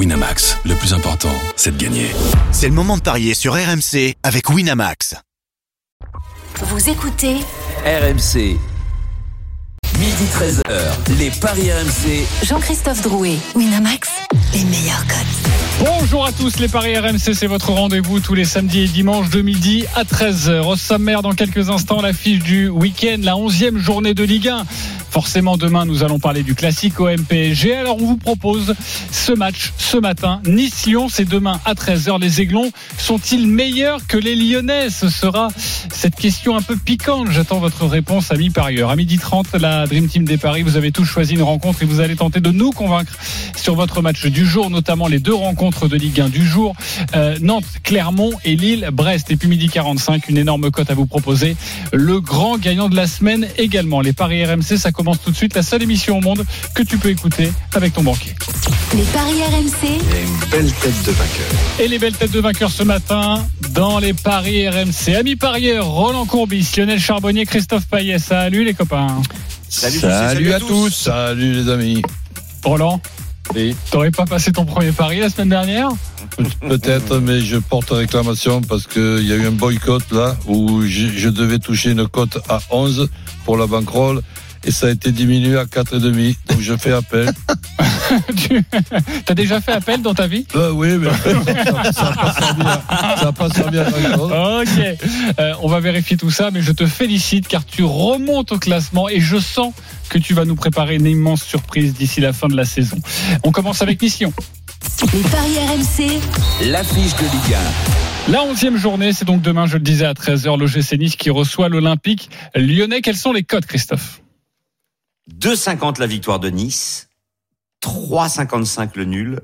Winamax, le plus important, c'est de gagner. C'est le moment de parier sur RMC avec Winamax. Vous écoutez RMC. Midi 13h, les Paris RMC. Jean-Christophe Drouet, Winamax, les meilleurs codes. Bonjour à tous, les Paris RMC, c'est votre rendez-vous tous les samedis et dimanches de midi à 13h. Au sommaire, dans quelques instants, l'affiche du week-end, la 11e journée de Ligue 1. Forcément, demain, nous allons parler du classique au MPSG. Alors, on vous propose ce match ce matin. Nice-Lyon, c'est demain à 13h. Les Aiglons sont-ils meilleurs que les Lyonnais? Ce sera cette question un peu piquante. J'attends votre réponse à mi-parieur. À midi 30, la Dream Team des Paris, vous avez tous choisi une rencontre et vous allez tenter de nous convaincre sur votre match du jour, notamment les deux rencontres de Ligue 1 du jour. Euh, Nantes, Clermont et Lille, Brest. Et puis midi 45, une énorme cote à vous proposer. Le grand gagnant de la semaine également. Les Paris RMC, ça commence tout de suite. La seule émission au monde que tu peux écouter avec ton banquier. Les paris RMC. une belle tête de vainqueur. Et les belles têtes de vainqueurs ce matin dans les paris RMC. Amis parieurs, Roland Courbis, Lionel Charbonnier, Christophe Payet. Salut les copains. Salut, salut, à, tous. Salut les amis. Roland, Oui, t'aurais pas passé ton premier pari la semaine dernière? Peut-être, mais je porte réclamation parce qu'il y a eu un boycott là où je, je devais toucher une cote à 11 pour la bankroll et ça a été diminué à 4,5. Donc je fais appel. Tu as déjà fait appel dans ta vie? Bah oui, mais ça n'a pas servi à, ça a pas servi à grand chose. Ok, Euh, on va vérifier tout ça, mais je te félicite car tu remontes au classement et je sens que tu vas nous préparer une immense surprise d'ici la fin de la saison. On commence avec Mission. Les paris RMC. L'affiche de Ligue La onzième journée, c'est donc demain, je le disais, à 13h, l'OGC Nice qui reçoit l'Olympique lyonnais. Quels sont les codes, Christophe? 2,50 la victoire de Nice, 3,55 le nul,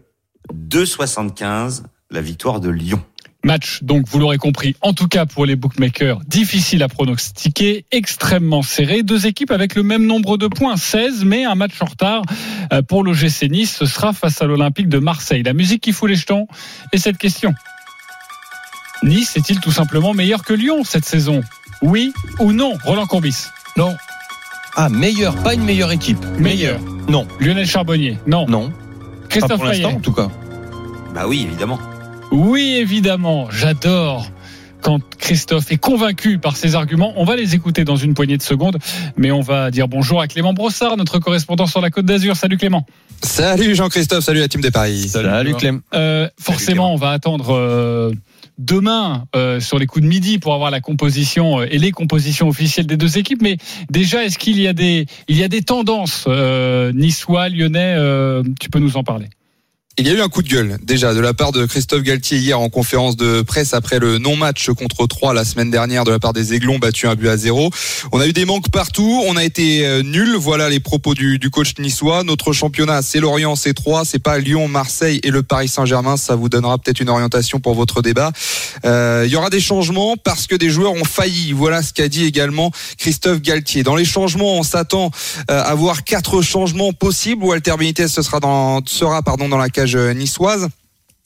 2,75 la victoire de Lyon. Match, donc vous l'aurez compris, en tout cas pour les bookmakers, difficile à pronostiquer, extrêmement serré. Deux équipes avec le même nombre de points, 16, mais un match en retard euh, pour l'OGC Nice. Ce sera face à l'Olympique de Marseille. La musique qui fout les jetons et cette question. Nice est-il tout simplement meilleur que Lyon cette saison? Oui ou non? Roland Courbis Non. Ah, meilleur, pas une meilleure équipe. Meilleur. Non. Lionel Charbonnier Non. Non. Pas Christophe pour l'instant, en tout cas. Bah oui, évidemment. Oui, évidemment, j'adore quand Christophe est convaincu par ses arguments. On va les écouter dans une poignée de secondes, mais on va dire bonjour à Clément Brossard, notre correspondant sur la Côte d'Azur. Salut Clément. Salut Jean-Christophe, salut la team des Paris. Salut. Euh, forcément, on va attendre euh, demain euh, sur les coups de midi pour avoir la composition euh, et les compositions officielles des deux équipes. Mais déjà, est-ce qu'il y a des il y a des tendances euh, niçois, lyonnais Tu peux nous en parler Il y a eu un coup de gueule déjà de la part de Christophe Galtier hier en conférence de presse après le non-match contre 3 la semaine dernière de la part des Aiglons battus un but à zéro. On a eu des manques partout, on a été euh, nuls. Voilà les propos du, du coach niçois. Notre championnat, c'est Lorient, c'est 3, c'est pas Lyon, Marseille et le Paris Saint-Germain. Ça vous donnera peut-être une orientation pour votre débat. Euh, il y aura des changements parce que des joueurs ont failli. Voilà ce qu'a dit également Christophe Galtier. Dans les changements, on s'attend euh, à voir quatre changements possibles. Walter Benitez sera dans, sera pardon dans la euh, niçoise.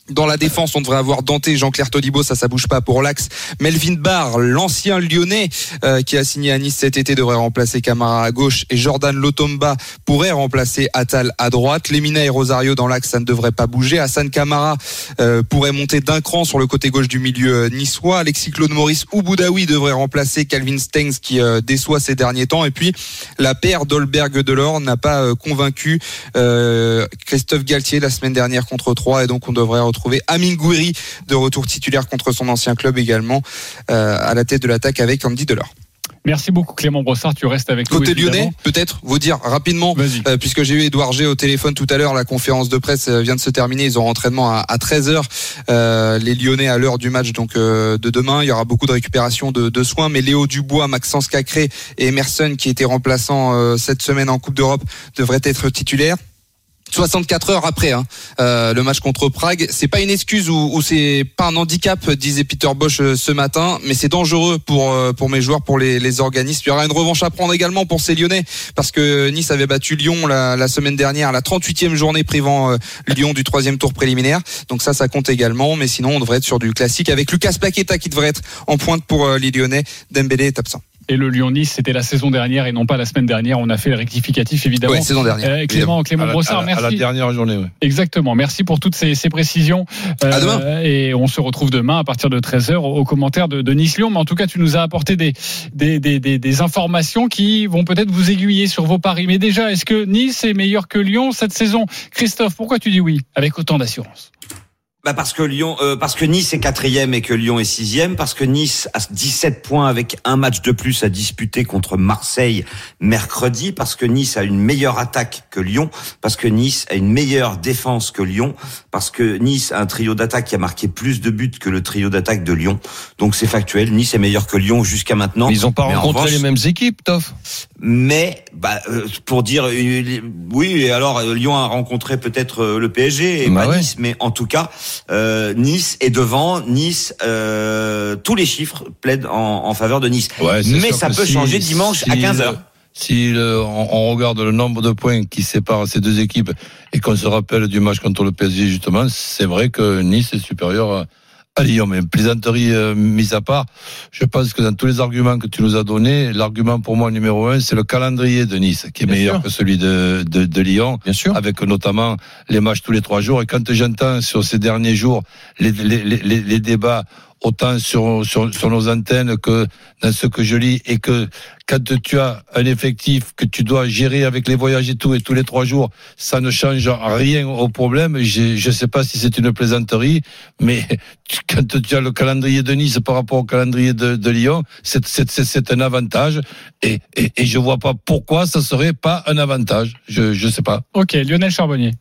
Dans la défense, on devrait avoir Dante, Jean-Claire Todibo, ça, ça bouge pas pour l'axe. Melvin Barr, l'ancien lyonnais euh, qui a signé à Nice cet été, devrait remplacer Camara à gauche et Jordan Lotomba pourrait remplacer Atal à droite. Lemina et Rosario dans l'axe, ça ne devrait pas bouger. Hassan Camara euh, pourrait monter d'un cran sur le côté gauche du milieu euh, niçois. Alexis Claude Maurice ou Boudaoui devrait remplacer Calvin Stengs qui euh, déçoit ces derniers temps. Et puis la paire Dolberg-Delors n'a pas euh, convaincu euh, Christophe Galtier la semaine dernière contre 3 et donc on devrait retrouver Amin Gouiri de retour titulaire contre son ancien club également euh, à la tête de l'attaque avec Andy Delors. Merci beaucoup Clément Brossard, tu restes avec nous. Côté lyonnais, peut-être vous dire rapidement, euh, puisque j'ai eu Edouard G au téléphone tout à l'heure, la conférence de presse euh, vient de se terminer, ils ont entraînement à, à 13h, les Lyonnais à l'heure du match donc euh, de demain, il y aura beaucoup de récupération de, de soins, mais Léo Dubois, Maxence Cacré et Emerson qui étaient remplaçants cette semaine en Coupe d'Europe devraient être titulaires. 64 heures après hein, euh, le match contre Prague, c'est pas une excuse ou, c'est pas un handicap, disait Peter Bosch euh, ce matin, mais c'est dangereux pour euh, pour mes joueurs, pour les, les organismes. Il y aura une revanche à prendre également pour ces Lyonnais parce que Nice avait battu Lyon la, semaine dernière, la 38e journée privant Lyon du troisième tour préliminaire. Donc ça, ça compte également, mais sinon on devrait être sur du classique avec Lucas Paqueta qui devrait être en pointe pour les Lyonnais. Dembélé est absent. Et le Lyon-Nice, c'était la saison dernière et non pas la semaine dernière. On a fait le rectificatif, évidemment. Ouais, saison dernière. Euh, Clément, Clément à la, Brossard, à la- merci. à la dernière journée, ouais. Exactement. Merci pour toutes ces, ces précisions. Euh, À demain. Et on se retrouve demain à partir de 13h aux commentaires de, de Nice Lyon. Mais en tout cas, tu nous as apporté des, des, des, des, des informations qui vont peut-être vous aiguiller sur vos paris. Mais déjà, est-ce que Nice est meilleur que Lyon cette saison? Christophe, pourquoi tu dis oui avec autant d'assurance? Bah parce que Lyon, euh, parce que Nice est quatrième et que Lyon est sixième, parce que Nice a 17 points avec un match de plus à disputer contre Marseille mercredi, parce que Nice a une meilleure attaque que Lyon, parce que Nice a une meilleure défense que Lyon, parce que Nice a un trio d'attaque qui a marqué plus de buts que le trio d'attaque de Lyon. Donc c'est factuel, Nice est meilleur que Lyon jusqu'à maintenant. Mais ils n'ont pas Mais rencontré revanche- les mêmes équipes, Toff. mais bah, euh, pour dire euh, oui, et alors euh, Lyon a rencontré peut-être euh, le PSG et Bah pas ouais. Nice, mais en tout cas euh, Nice est devant. Nice, euh, tous les chiffres plaident en, en faveur de Nice. Ouais, mais ça peut si- changer dimanche si à 15 le- h Si le- on, on regarde le nombre de points qui séparent ces deux équipes et qu'on se rappelle du match contre le PSG justement, c'est vrai que Nice est supérieur à, à Lyon. Mais plaisanterie euh, mise à part, je pense que dans tous les arguments que tu nous as donnés, l'argument pour moi numéro un, c'est le calendrier de Nice qui est Bien meilleur sûr. que celui de, de, de Lyon. Bien sûr. avec notamment les matchs tous les trois jours. Et quand j'entends sur ces derniers jours les, les, les, les- les débats autant sur, sur, nos antennes que dans ce que je lis, et que quand tu as un effectif que tu dois gérer avec les voyages et tout, et tous les trois jours, ça ne change rien au problème. Je ne sais pas si c'est une plaisanterie, mais quand tu as le calendrier de Nice par rapport au calendrier de, Lyon, c'est- un avantage. Et, et, je vois pas pourquoi ça serait pas un avantage. Je je sais pas. Ok, Lionel Charbonnier.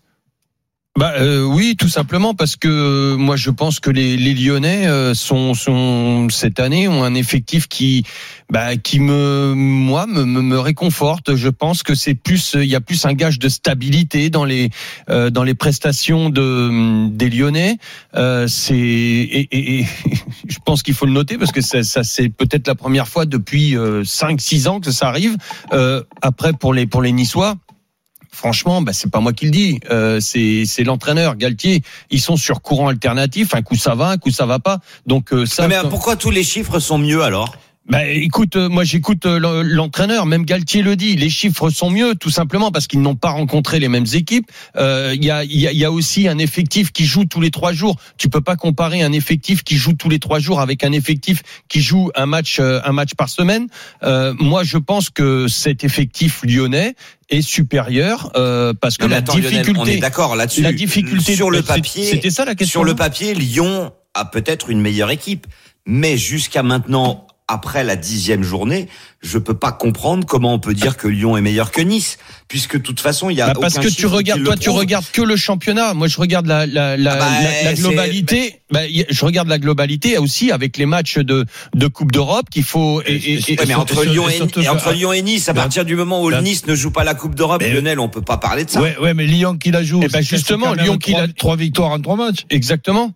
Bah euh, oui, tout simplement parce que euh, moi je pense que les, les Lyonnais euh, sont, sont cette année ont un effectif qui bah, qui me moi me, me, me réconforte. Je pense que c'est plus il y a plus un gage de stabilité dans les euh, dans les prestations de des Lyonnais. Euh, c'est et, et- je pense qu'il faut le noter parce que ça, ça c'est peut-être la première fois depuis 5 6 ans que ça arrive. Euh, après pour les pour les Niçois Franchement, bah, c'est pas moi qui le dis, euh, c'est l'entraîneur Galtier. Ils sont sur courant alternatif. Un coup ça va, un coup ça va pas. Donc euh, ça. mais pourquoi tous les chiffres sont mieux alors? Bah, écoute, euh, moi j'écoute euh, l'en- l'entraîneur, même Galtier le dit, les chiffres sont mieux, tout simplement parce qu'ils n'ont pas rencontré les mêmes équipes. Euh, Il y, a, y, a, y a aussi un effectif qui joue tous les trois jours. Tu peux pas comparer un effectif qui joue tous les trois jours avec un effectif qui joue un match, un match par semaine. Euh, moi, je pense que cet effectif lyonnais est supérieur euh, parce que Non, la attends, Lionel, difficulté, on est d'accord là-dessus. la difficulté sur le papier, c'était ça la question. Sur le papier, Lyon a peut-être une meilleure équipe, mais jusqu'à maintenant, après la dixième journée, je peux pas comprendre comment on peut dire que Lyon est meilleur que Nice, puisque de toute façon, il y a Bah, parce aucun que tu regardes, toi, tu regardes que le championnat. Moi, je regarde la, la, la, Ah bah, la- globalité. Bah, je regarde la globalité aussi avec les matchs de, de Coupe d'Europe qu'il faut. Et, et- et- Ouais, mais entre, et Lyon et, et que- entre Lyon et Nice, à Ben- partir du moment où Nice ne joue pas la Coupe d'Europe, Lionel, on peut pas parler de ça. Ouais, ouais, mais Lyon qui la joue. Eh ben, c'est justement, Lyon qui la- trois victoires en trois matchs. exactement.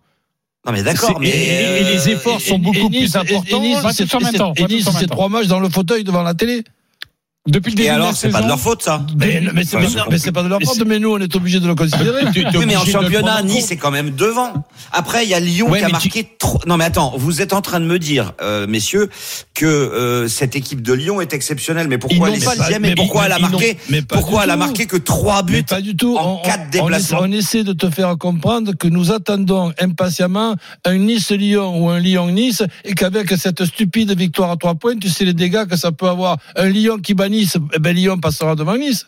Non mais d'accord, mais et- et les efforts sont beaucoup Nice- plus importants. Et Nice, c'est et trois matchs dans le fauteuil devant la télé. Depuis le début Et alors, c'est pas de leur faute ça. Mais, mais c'est Enfin, pas de leur faute, mais nous, on est obligés de le considérer. Tu- Oui, mais en obligé championnat, Nice est quand même devant. Après, il y a Lyon Ouais, qui a marqué. trop- Non, mais attends, vous êtes en train de me dire, euh, messieurs, que euh, cette équipe de Lyon est exceptionnelle. Mais Ils pourquoi n'ont elle est pas- sixième mais et pourquoi elle a marqué Pourquoi elle a marqué que trois buts Mais pas du tout. en On- quatre déplacements. On, essaie de te faire comprendre que nous attendons impatiemment un Nice-Lyon ou un Lyon-Nice et qu'avec cette stupide victoire à trois points, tu sais les dégâts que ça peut avoir. Un Lyon qui bat Nice, eh ben Lyon passera devant Nice.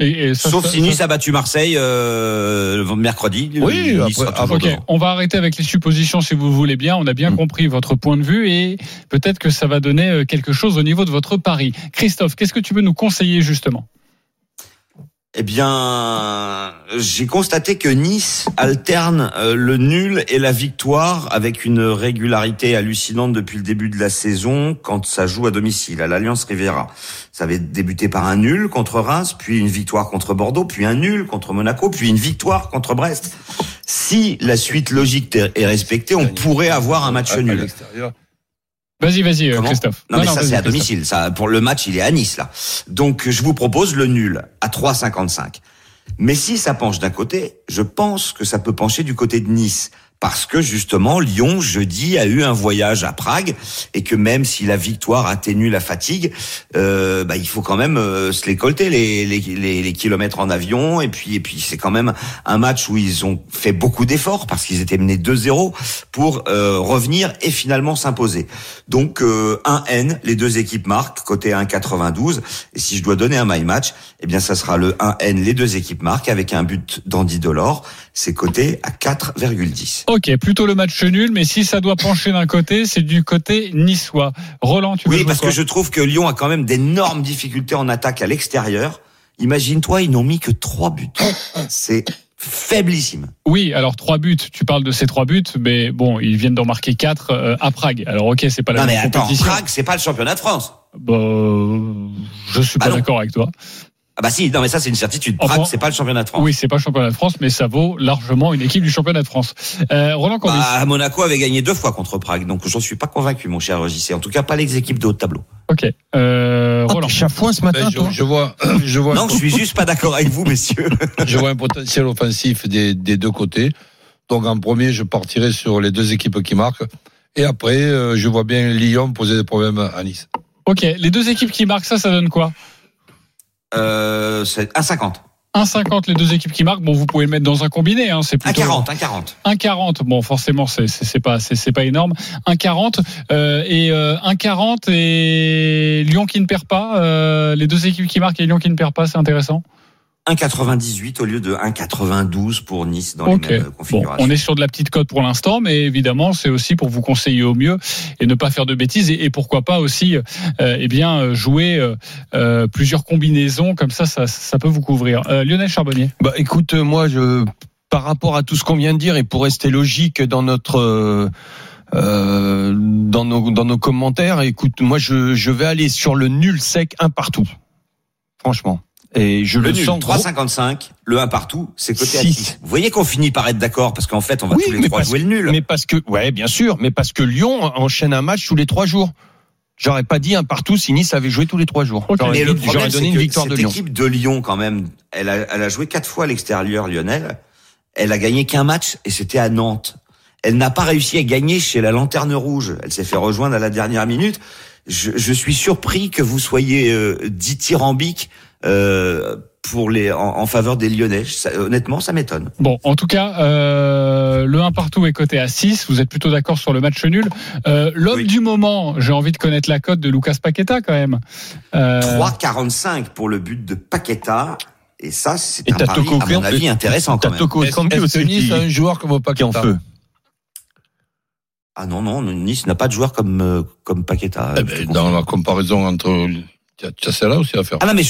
et- et ça- Sauf ça- si ça- Nice a battu Marseille euh, le mercredi. Oui, Nice après- après- on va arrêter avec les suppositions si vous voulez bien. On a bien Mm. compris votre point de vue et peut-être que ça va donner euh, quelque chose au niveau de votre pari. Christophe, qu'est-ce que tu veux nous conseiller justement? Eh bien, j'ai constaté que Nice alterne euh, le nul et la victoire avec une régularité hallucinante depuis le début de la saison quand ça joue à domicile à l'Alliance Riviera. Ça avait débuté par un nul contre Reims, puis une victoire contre Bordeaux, puis un nul contre Monaco, puis une victoire contre Brest. Si la suite logique est respectée, on pourrait avoir un match nul. Vas-y, vas-y, Comment Christophe. Non, mais ça vas-y, c'est à domicile. Ça pour le match, il est à Nice là. Donc je vous propose le nul à 3,55. Mais si ça penche d'un côté, je pense que ça peut pencher du côté de Nice parce que justement Lyon jeudi a eu un voyage à Prague et que même si la victoire atténue la fatigue, euh, bah, il faut quand même euh, se les colter les, les, les, les kilomètres en avion et puis et puis c'est quand même un match où ils ont fait beaucoup d'efforts parce qu'ils étaient menés 2-0 pour euh, revenir et finalement s'imposer. Donc euh, un N, les deux équipes marquent côté 1,92 et si je dois donner un my match, eh bien ça sera le 1N, les deux équipes marquent avec un but d'Andy Delors, c'est coté à 4,10. Ok, plutôt le match nul, mais si ça doit pencher d'un côté, c'est du côté niçois. Roland, tu veux Oui, parce que je trouve que Lyon a quand même d'énormes difficultés en attaque à l'extérieur. Imagine-toi, ils n'ont mis que trois buts. C'est faiblissime. Oui, alors trois buts. Tu parles de ces trois buts, mais bon, ils viennent d'en marquer quatre euh, à Prague. Alors ok, c'est pas la Non mais attends, compétition. Prague, c'est pas le championnat de France. Bah, je suis Bah pas d'accord avec toi. Ah bah si, non mais ça c'est une certitude. Enfin, Prague, c'est pas le championnat de France. Oui, c'est pas le championnat de France, mais ça vaut largement une équipe du championnat de France. Euh, Roland Corbis. Bah, Monaco avait gagné deux fois contre Prague, donc j'en suis pas convaincu, mon cher JC. En tout cas, pas les équipes de haut de tableau. Ok. Euh, Ah, Roland. chafouin ce matin, Ben, je, je vois, je vois, Non, je suis juste pas d'accord avec vous, messieurs. je vois un potentiel offensif des, des deux côtés. Donc en premier, je partirai sur les deux équipes qui marquent. Et après, euh, je vois bien Lyon poser des problèmes à Nice. Ok, les deux équipes qui marquent ça, ça donne quoi? Euh, c'est 1,50. 1,50 les deux équipes qui marquent. Bon, vous pouvez le mettre dans un combiné. Hein, c'est plutôt 1,40, 1,40. 1,40. Bon, forcément, c'est c'est pas c'est c'est pas énorme. 1,40 euh, et euh, 1,40 et Lyon qui ne perd pas. euh, les deux équipes qui marquent et Lyon qui ne perd pas, c'est intéressant? 1,98 au lieu de 1,92 pour Nice dans les mêmes Bon, configurations. on est sur de la petite cote pour l'instant, mais évidemment, c'est aussi pour vous conseiller au mieux et ne pas faire de bêtises et, et pourquoi pas aussi, euh, eh bien, euh, jouer euh, euh, plusieurs combinaisons comme ça, ça, ça peut vous couvrir. Euh, Lionel Charbonnier. Bah, écoute, euh, moi, je, par rapport à tout ce qu'on vient de dire et pour rester logique dans notre, euh, euh, dans nos, dans nos commentaires, écoute, moi, je, je vais aller sur le nul sec un partout. Franchement. Et je le, Le nul, sens gros. 3,55. Le 1 partout, c'est côté à Six. 6. Vous voyez qu'on finit par être d'accord parce qu'en fait, on va Oui, tous les trois jouer le nul. Mais parce que, ouais, bien sûr, mais parce que Lyon enchaîne un match tous les trois jours. J'aurais pas dit un partout si Nice avait joué tous les trois jours. Mais le problème, j'aurais donné c'est une que victoire cette de Lyon. équipe de Lyon, quand même, elle a, elle a joué quatre fois à l'extérieur, Lionel. Elle a gagné qu'un match et c'était à Nantes. Elle n'a pas réussi à gagner chez la Lanterne Rouge. Elle s'est fait rejoindre à la dernière minute. Je, je suis surpris que vous soyez euh, dithyrambique euh, pour les en, en faveur des Lyonnais. Ça- honnêtement, ça m'étonne. Bon, en tout cas, euh, le 1 partout est coté à 6. Vous êtes plutôt d'accord sur le match nul. Euh, L'homme Oui. du moment, j'ai envie de connaître la cote de Lucas Paqueta quand même. Euh, 3,45 pour le but de Paqueta. Et ça, c'est un pari, à mon avis, intéressant quand même. Est-ce que aussi Nice a un joueur comme qui est en Paqueta? Feu. Ah non, non, Nice n'a pas de joueur comme, comme Paqueta. Eh ben, Dans la comparaison entre... Tu as- celle-là aussi à faire. Ah non, mais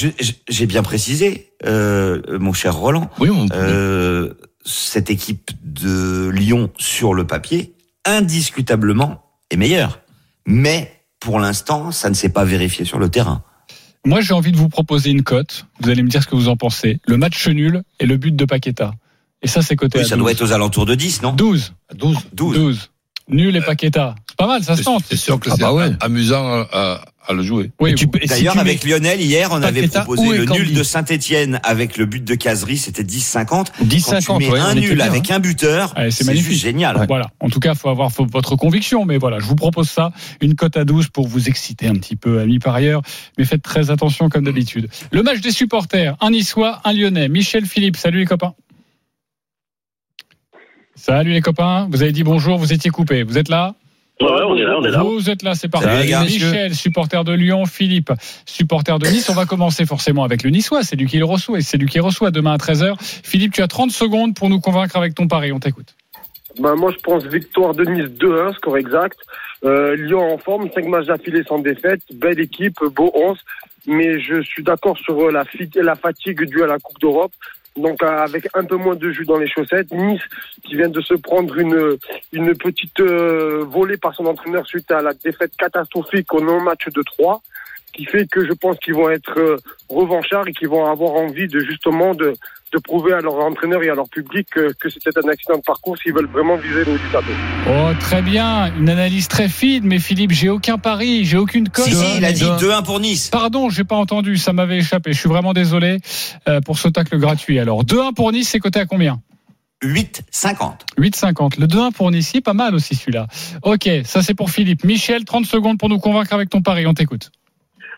j'ai bien précisé, euh, mon cher Roland, Oui, mon euh, cette équipe de Lyon sur le papier, indiscutablement, est meilleure. Mais pour l'instant, ça ne s'est pas vérifié sur le terrain. Moi, j'ai envie de vous proposer une cote. Vous allez me dire ce que vous en pensez. Le match nul et le but de Paqueta. Et ça, c'est Oui, à ça 12. doit être aux alentours de 10, non? 12. 12. 12. 12. Nul et Paqueta. C'est pas mal, ça se C'est tente. c'est sûr que Ah c'est bah ouais. amusant à, à- le jouer. Oui, si D'ailleurs, avec Lionel, hier, on avait proposé le nul de Saint-Etienne avec le but de Casery, c'était 10-50. Quand 10-50, tu mets ouais, on un nul bien, avec un buteur, c'est magnifique. juste génial. Voilà. En tout cas, il faut avoir votre conviction. Mais voilà, je vous propose ça. Une cote à 12 pour vous exciter un petit peu, amis par ailleurs. Mais faites très attention comme d'habitude. Le match des supporters. Un Niçois, un Lyonnais. Michel Philippe. Salut les copains. Salut les copains. Vous avez dit bonjour. Vous étiez coupé. Vous êtes là? Ouais, ouais, on est là, on est là. Vous êtes là, c'est parti. Michel, supporter de Lyon, Philippe, supporter de Nice. On va commencer forcément avec le Niçois. C'est lui qui le reçoit et c'est lui qui reçoit demain à 13h. Philippe, tu as 30 secondes pour nous convaincre avec ton pari. On t'écoute. Ben, moi, je pense victoire de Nice 2-1, score exact. Euh, Lyon en forme, 5 matchs d'affilée sans défaite. Belle équipe, beau 11. Mais je suis d'accord sur la fatigue due à la Coupe d'Europe. Donc, euh, avec un peu moins de jus dans les chaussettes. Nice, qui vient de se prendre une, une petite euh, volée par son entraîneur suite à la défaite catastrophique au non-match de 3 qui fait que je pense qu'ils vont être euh, revanchards et qu'ils vont avoir envie de justement de, de prouver à leur entraîneur et à leur public que, que c'était un accident de parcours s'ils veulent vraiment viser le haut du tableau. Oh, très bien. Une analyse très fine. Mais Philippe, j'ai aucun pari. J'ai aucune cote. Si, si, il a dit Deux- 2-1 pour Nice. Pardon, j'ai pas entendu. Ça m'avait échappé. Je suis vraiment désolé euh, pour ce tacle gratuit. Alors, 2-1 pour Nice, c'est coté à combien? 8,50. 8,50. Le 2-1 pour Nice, pas mal aussi celui-là. Ok, ça c'est pour Philippe. Michel, 30 secondes pour nous convaincre avec ton pari. On t'écoute.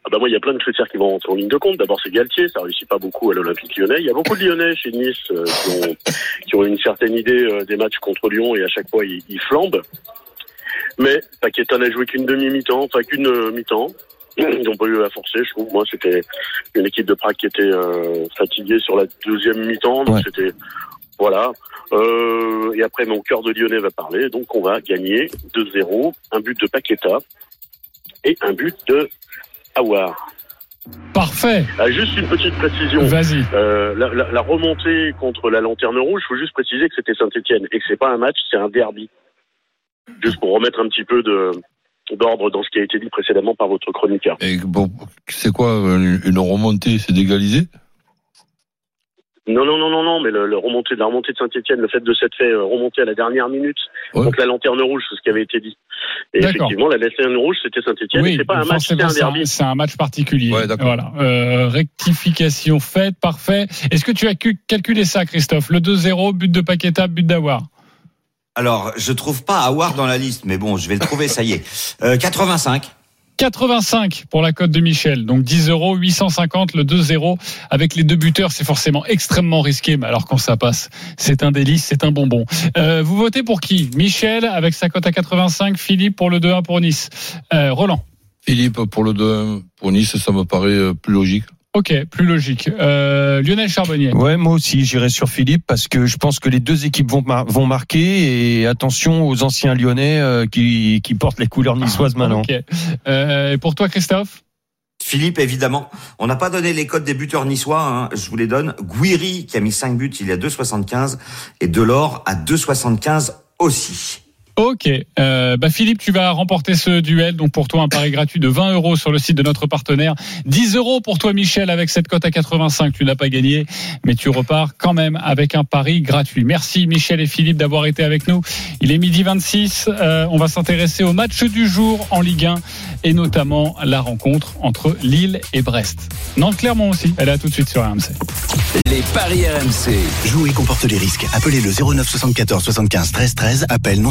Ah bah moi, il y a plein de critères qui vont rentrer en ligne de compte. D'abord, c'est Galtier, ça réussit pas beaucoup à l'Olympique lyonnais. Il y a beaucoup de Lyonnais chez Nice euh, qui, ont, qui ont une certaine idée euh, des matchs contre Lyon et à chaque fois, ils, ils flambent. Mais Paqueta n'a joué qu'une demi-mi-temps, enfin qu'une euh, mi-temps. Ils n'ont pas eu à forcer, je trouve. Moi, c'était une équipe de Prague qui était fatiguée sur la deuxième mi-temps. Donc, Ouais. c'était... Voilà. Et après, mon cœur de Lyonnais va parler. Donc, on va gagner 2-0. Un but de Paqueta et un but de Awar. Parfait. Ah, juste une petite précision. Vas-y. Euh, la, la- la remontée contre la lanterne rouge, faut juste préciser que c'était Saint-Etienne et que c'est pas un match, c'est un derby. Juste pour remettre un petit peu de d'ordre dans ce qui a été dit précédemment par votre chroniqueur. Et bon, c'est quoi une une remontée C'est d'égaliser Non, non, non, non, non, mais le, le remontée, la remontée de Saint-Etienne, le fait de s'être fait euh, remonter à la dernière minute Ouais. contre la lanterne rouge, c'est ce qui avait été dit. Et effectivement, la lanterne rouge, c'était Saint-Etienne. Oui, c'est pas un donc match, c'est un, derby. c'est un match particulier. Ouais, voilà. Euh, rectification faite, parfait. Est-ce que tu as cu- calculé ça, Christophe? Le 2-0, but de Paqueta, but d'Awar. Alors, je trouve pas Awar dans la liste, mais bon, je vais le trouver, ça y est. Euh, 85. 85 pour la cote de Michel. Donc 10 euros, 850 le 2-0 avec les deux buteurs. C'est forcément extrêmement risqué, mais alors quand ça passe, c'est un délice, c'est un bonbon. Euh, vous votez pour qui? Michel avec sa cote à 85, Philippe pour le 2-1 pour Nice. Euh, Roland. Philippe, pour le 2 pour Nice, ça me paraît euh, plus logique. Ok, plus logique. Euh, Lionel Charbonnier. Ouais, moi aussi, j'irai sur Philippe parce que je pense que les deux équipes vont, mar- vont marquer et attention aux anciens Lyonnais euh, qui, qui portent les couleurs niçoises maintenant. Ok. Euh, et pour toi, Christophe? Philippe, évidemment. On n'a pas donné les codes des buteurs niçois, hein, je vous les donne. Guiri, qui a mis 5 buts, il est à 2,75. Et Delors à 2,75 aussi. Ok. Euh, bah Philippe, tu vas remporter ce duel. Donc pour toi, un pari gratuit de 20 euros sur le site de notre partenaire. 10 euros pour toi, Michel, avec cette cote à 85. Tu n'as pas gagné, mais tu repars quand même avec un pari gratuit. Merci, Michel et Philippe, d'avoir été avec nous. Il est midi 26. Euh, on va s'intéresser au match du jour en Ligue 1 et notamment la rencontre entre Lille et Brest. Nantes-Clermont aussi. Elle est tout de suite sur RMC. Les paris RMC. Jouer comporte les risques. Appelez le 09 74 75 13 13. Appel non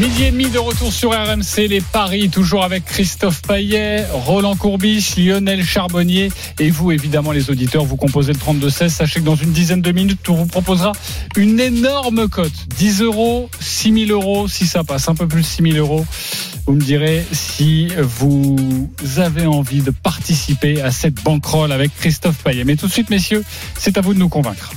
Midi et demi de retour sur RMC, les paris, toujours avec Christophe Paillet, Roland Courbis, Lionel Charbonnier et vous, évidemment, les auditeurs, vous composez le 32-16. Sachez que dans une dizaine de minutes, on vous proposera une énorme cote. 10 euros, 6 000 euros, si ça passe, un peu plus de 6 000 euros. Vous me direz si vous avez envie de participer à cette bankroll avec Christophe Paillet. Mais tout de suite, messieurs, c'est à vous de nous convaincre.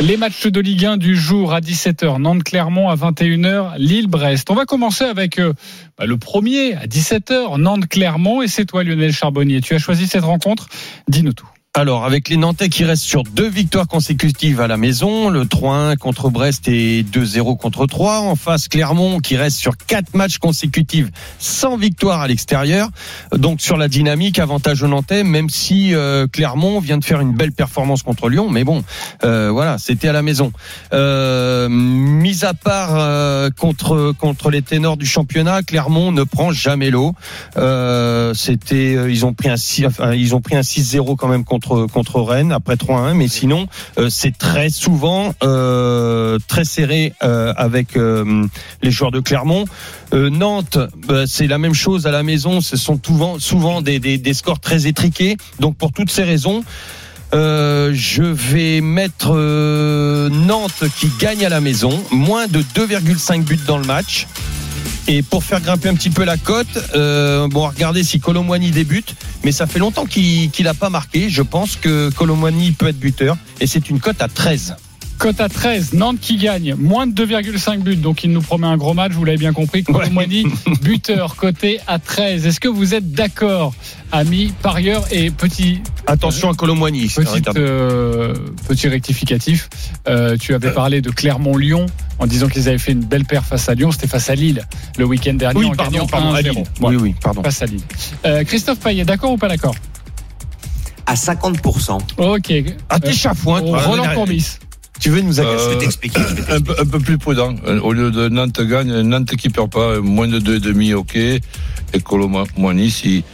Les matchs de Ligue 1 du jour à 17h, Nantes-Clermont à 21h, Lille-Brest. On va commencer avec euh, bah, le premier à 17h, Nantes-Clermont. Et c'est toi, Lionel Charbonnier. Tu as choisi cette rencontre? Dis-nous tout. Alors, avec les Nantais qui restent sur deux victoires consécutives à la maison, le 3-1 contre Brest et 2-0 contre 3. En face, Clermont qui reste sur quatre matchs consécutifs sans victoire à l'extérieur. Donc, sur la dynamique, avantage aux Nantais, même si euh, Clermont vient de faire une belle performance contre Lyon. Mais bon, euh, voilà, c'était à la maison. Euh, mis à part euh, contre, contre les ténors du championnat, Clermont ne prend jamais l'eau. Euh, c'était, euh, ils ont pris un, enfin, ils ont pris un 6-0 quand même contre contre Rennes après 3-1, mais sinon euh, c'est très souvent euh, très serré euh, avec les joueurs de Clermont. Nantes, bah, c'est la même chose à la maison. Ce sont souvent souvent des, des, scores très étriqués. Donc pour toutes ces raisons. Je vais mettre Nantes qui gagne à la maison, moins de 2,5 buts dans le match. Et pour faire grimper un petit peu la cote, euh, bon, regardez si Colomwani débute, mais ça fait longtemps qu'il qu'il a pas marqué. Je pense que Colomwani peut être buteur, et c'est une cote à 13. Cote à 13, Nantes qui gagne, moins de 2,5 buts, donc il nous promet un gros match, vous l'avez bien compris. Colomwani, buteur, côté à 13. Est-ce que vous êtes d'accord, amis parieurs et petit Attention à Colomwani. Petite, euh, petit rectificatif. Euh, tu avais parlé de Clermont-Lyon en disant qu'ils avaient fait une belle paire face à Lyon. C'était face à Lille le week-end dernier Oui, en pardon, gagnant pardon, à 1-0. Lille. Oui, oui, pardon. Face à Lille. Euh, Christophe Payet, d'accord ou pas d'accord? À 50%. Ok. Ah, t'es chafouin, toi. Roland Courbis. Tu veux nous agacer Euh, Je vais t'expliquer. je vais un, t'expliquer. peu, un peu plus prudent. Au lieu de Nantes gagne, Nantes qui perd pas, moins de 2,5, ok. Et Colomani, si,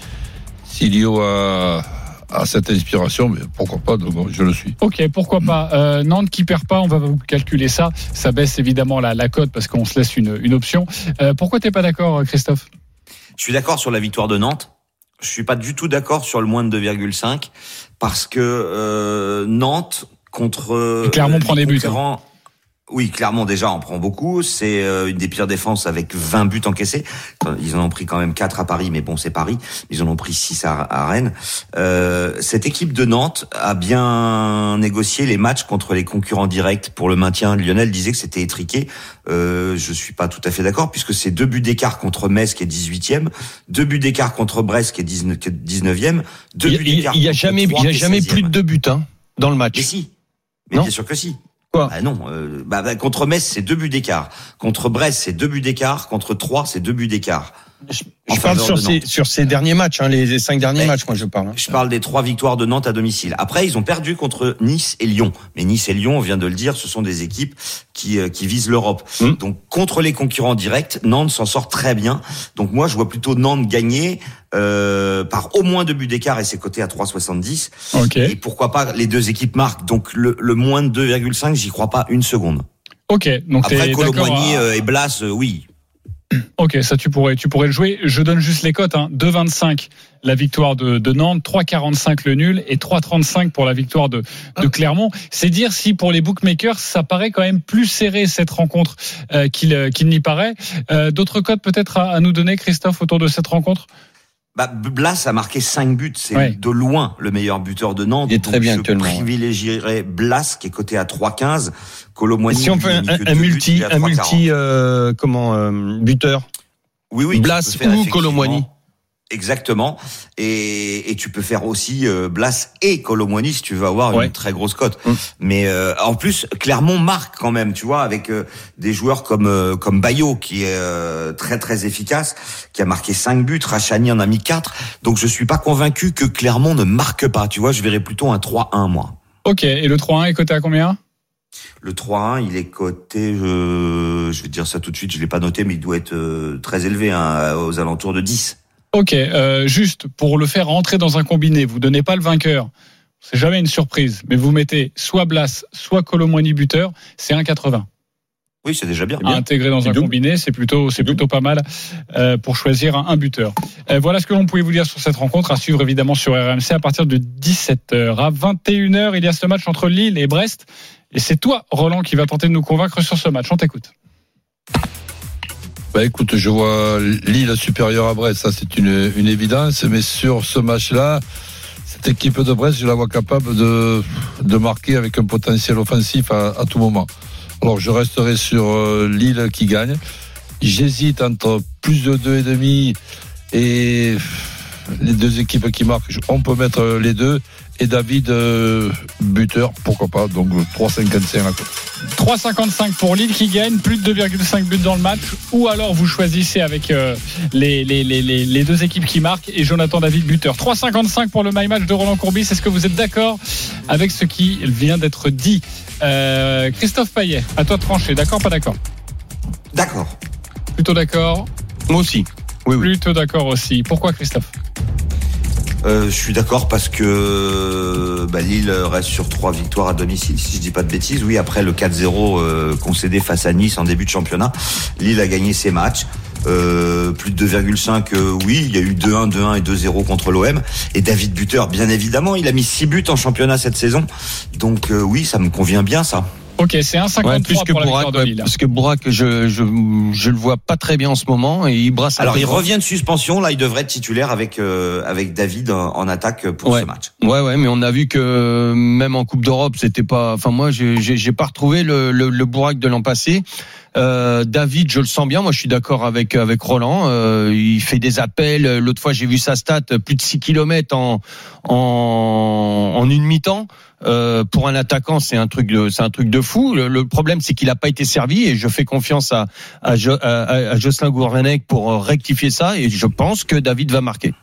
si a, a cette inspiration, mais pourquoi pas, donc je le suis. Ok, pourquoi pas. Euh, Nantes qui perd pas, on va vous calculer ça. Ça baisse évidemment la, la cote parce qu'on se laisse une, une option. Euh, pourquoi t'es pas d'accord, Christophe? Je suis d'accord sur la victoire de Nantes. Je suis pas du tout d'accord sur le moins de 2,5 parce que euh, Nantes contre euh, Et Clermont les prend des buts, hein. Oui, clairement déjà on prend beaucoup. C'est euh, une des pires défenses avec 20 buts encaissés. Ils en ont pris quand même 4 à Paris, mais bon c'est Paris. Ils en ont pris 6 à, Rennes. Euh, cette équipe de Nantes a bien négocié les matchs contre les concurrents directs pour le maintien. Lionel disait que c'était étriqué. Euh, je suis pas tout à fait d'accord puisque c'est deux buts d'écart contre Metz qui est 18e, deux buts d'écart contre Brest qui est 19 qui est 19e, deux buts d'écart il y a jamais, il y a jamais 16e. plus de deux buts hein, dans le match. Si. Mais Non bien sûr que si. Quoi bah non, euh, bah, bah, contre Metz c'est deux buts d'écart, contre Brest c'est deux buts d'écart, contre Troyes c'est deux buts d'écart. Je, parle sur ces, Nantes. sur ces derniers matchs, hein, les, les cinq derniers Mais- matchs, moi je parle. hein. Je parle des trois victoires de Nantes à domicile. Après, ils ont perdu contre Nice et Lyon. Mais Nice et Lyon, on vient de le dire, ce sont des équipes qui, euh, qui visent l'Europe. Mm. Donc, contre les concurrents directs, Nantes s'en sort très bien. Donc, moi, je vois plutôt Nantes gagner euh, par au moins deux buts d'écart et c'est coté à 3,70. Ok. Et pourquoi pas les deux équipes marquent. Donc, le, le moins de 2,5, j'y crois pas une seconde. Ok, donc Après, Colomboigny à- euh, et Blas, euh, oui. Ok, ça tu pourrais, tu pourrais le jouer. Je donne juste les cotes. Hein. 2,25 la victoire de, de Nantes, 3,45 le nul et 3,35 pour la victoire de, de Clermont. C'est dire si pour les bookmakers ça paraît quand même plus serré cette rencontre euh, qu'il euh, qu'il n'y paraît. Euh, D'autres cotes peut-être à, à nous donner, Christophe, autour de cette rencontre? Bah, Blas a marqué 5 buts, c'est Ouais. de loin le meilleur buteur de Nantes. Il est très Donc, bien je privilégierais Blas qui est coté à 3,15. Colomboigny, Si on a un, un buts, multi, à un 3,40. multi, euh, comment, euh, buteur? oui, oui, Blas ou Colomboigny. Exactement. Et, et tu peux faire aussi euh, Blas et Colomboigny si tu veux avoir Ouais. une très grosse cote. Mm. Mais euh, en plus, Clermont marque quand même, tu vois, avec euh, des joueurs comme euh, comme Bayo qui est euh, très très efficace, qui a marqué 5 buts, Rachani en a mis 4. Donc je suis pas convaincu que Clermont ne marque pas. Tu vois, je verrais plutôt un 3-1 moi. Ok, et le 3-1 est coté à combien? Le 3-1, il est coté, je, je vais te dire ça tout de suite, je l'ai pas noté, mais il doit être euh, très élevé, hein, aux alentours de 10. Ok, euh, juste pour le faire rentrer dans un combiné, vous donnez pas le vainqueur. C'est jamais une surprise, mais vous mettez soit Blas, soit Colomboigny buteur, c'est 1,80. Oui, c'est déjà bien. à intégrer dans un double. combiné, c'est plutôt c'est plutôt pas mal euh, pour choisir un, un buteur. Euh, voilà ce que l'on pouvait vous dire sur cette rencontre à suivre évidemment sur RMC à partir de 17h à 21h, il y a ce match entre Lille et Brest et c'est toi Roland qui va tenter de nous convaincre sur ce match. On t'écoute. Bah écoute, je vois Lille supérieure à Brest, ça c'est une, une évidence, mais sur ce match-là, cette équipe de Brest, je la vois capable de, de marquer avec un potentiel offensif à, tout moment. Alors je resterai sur euh, Lille qui gagne. J'hésite entre plus de 2,5 et les deux équipes qui marquent. On peut mettre euh, les deux. Et David, euh, buteur, pourquoi pas. Donc 3,55 à côté. 3,55 pour Lille qui gagne, plus de 2,5 buts dans le match, ou alors vous choisissez avec euh, les, les, les, les, les deux équipes qui marquent et Jonathan David buteur. 3,55 pour le my match de Roland Courbis. Est-ce que vous êtes d'accord avec ce qui vient d'être dit? Euh, Christophe Payet, à toi de trancher, d'accord, pas d'accord? D'accord. Plutôt d'accord, Moi aussi. Oui, oui. plutôt d'accord aussi. Pourquoi Christophe? Euh, je suis d'accord parce que bah, Lille reste sur trois victoires à domicile, si je dis pas de bêtises. Oui, après le 4-0 euh, concédé face à Nice en début de championnat, Lille a gagné ses matchs. Euh, plus de 2,5, euh, oui, il y a eu 2-1, 2-1 et 2-0 contre l'OM. Et David Buteur, bien évidemment, il a mis 6 buts en championnat cette saison. Donc oui, ça me convient bien ça. Ok, c'est 1,53 Ouais, plus que pour la Bourak, victoire de ouais, Lille. parce que Bourak, je, je, je le vois pas très bien en ce moment et il brasse un Alors il revient de suspension, là il devrait être titulaire avec euh, avec David en, en attaque pour Ouais. ce match. Ouais, ouais, mais on a vu que même en Coupe d'Europe, c'était pas. Enfin, moi, j'ai j'ai- j'ai pas retrouvé le, le, le Bourak de l'an passé. Euh, David, je le sens bien. Moi, je suis d'accord avec avec Roland. Euh, il fait des appels. L'autre fois, j'ai vu sa stat, plus de 6 kilomètres en en, en une mi-temps. Euh, pour un attaquant, c'est un truc de c'est un truc de fou. Le, problème, c'est qu'il n'a pas été servi et je fais confiance à à, à, à Jocelyn Gourvenec pour rectifier ça et je pense que David va marquer.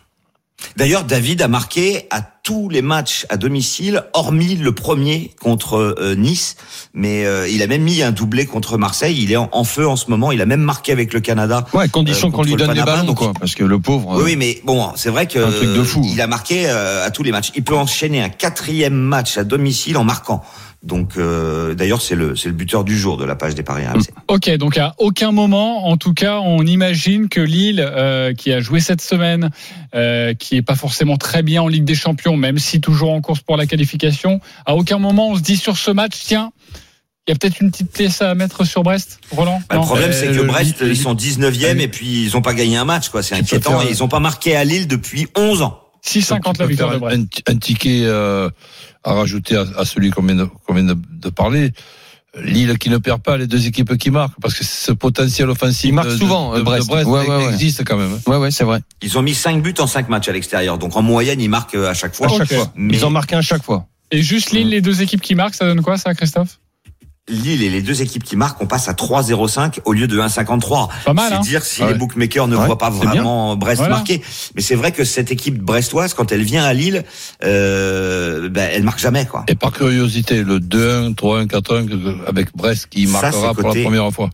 D'ailleurs, David a marqué à tous les matchs à domicile, hormis le premier contre euh, Nice. Mais euh, il a même mis un doublé contre Marseille. Il est en, en feu en ce moment. Il a même marqué avec le Canada. Ouais, condition euh, qu'on lui le donne les ballons, Donc, quoi. Parce que le pauvre. oui, euh, oui, mais bon, c'est vrai que Un truc de fou. il a marqué euh, à tous les matchs. Il peut enchaîner un quatrième match à domicile en marquant. Donc, euh, d'ailleurs, c'est le c'est le buteur du jour de la page des paris RMC. Ok, donc à aucun moment, en tout cas, on imagine que Lille, euh, qui a joué cette semaine, euh, qui est pas forcément très bien en Ligue des Champions, même si toujours en course pour la qualification, à aucun moment on se dit sur ce match, tiens, il y a peut-être une petite pièce à mettre sur Brest, Roland. Bah, le problème, Euh, c'est que Brest, ils sont 19e et puis ils ont pas gagné un match, quoi. C'est inquiétant. faire- Et ils ont pas marqué à Lille depuis 11 ans. 6,50 Tu la victoire de Brest. Un, un ticket euh, à rajouter à, à celui qu'on vient, de, qu'on vient de, de parler. Lille qui ne perd pas, les deux équipes qui marquent, parce que ce potentiel offensif Il marque de, souvent, de, de Brest. Brest, Ouais, ouais, ouais. existe quand même. Ouais, ouais, c'est vrai. Ils ont mis 5 buts en 5 matchs à l'extérieur. Donc en moyenne, ils marquent euh, à chaque fois. À chaque Ok. fois. Mais- Ils en marquent un à chaque fois. Et juste Lille, les deux équipes qui marquent, ça donne quoi ça, Christophe? Lille et les deux équipes qui marquent, on passe à 3,05 au lieu de 1,53. Pas mal, C'est hein dire si Ouais. les bookmakers ne Ouais, voient pas bien. vraiment Brest Voilà. marquer. Mais c'est vrai que cette équipe brestoise, quand elle vient à Lille, euh, ben, elle marque jamais, quoi. Et par curiosité, le 2-1, 3-1, 4-1 avec Brest qui marquera pour la première fois.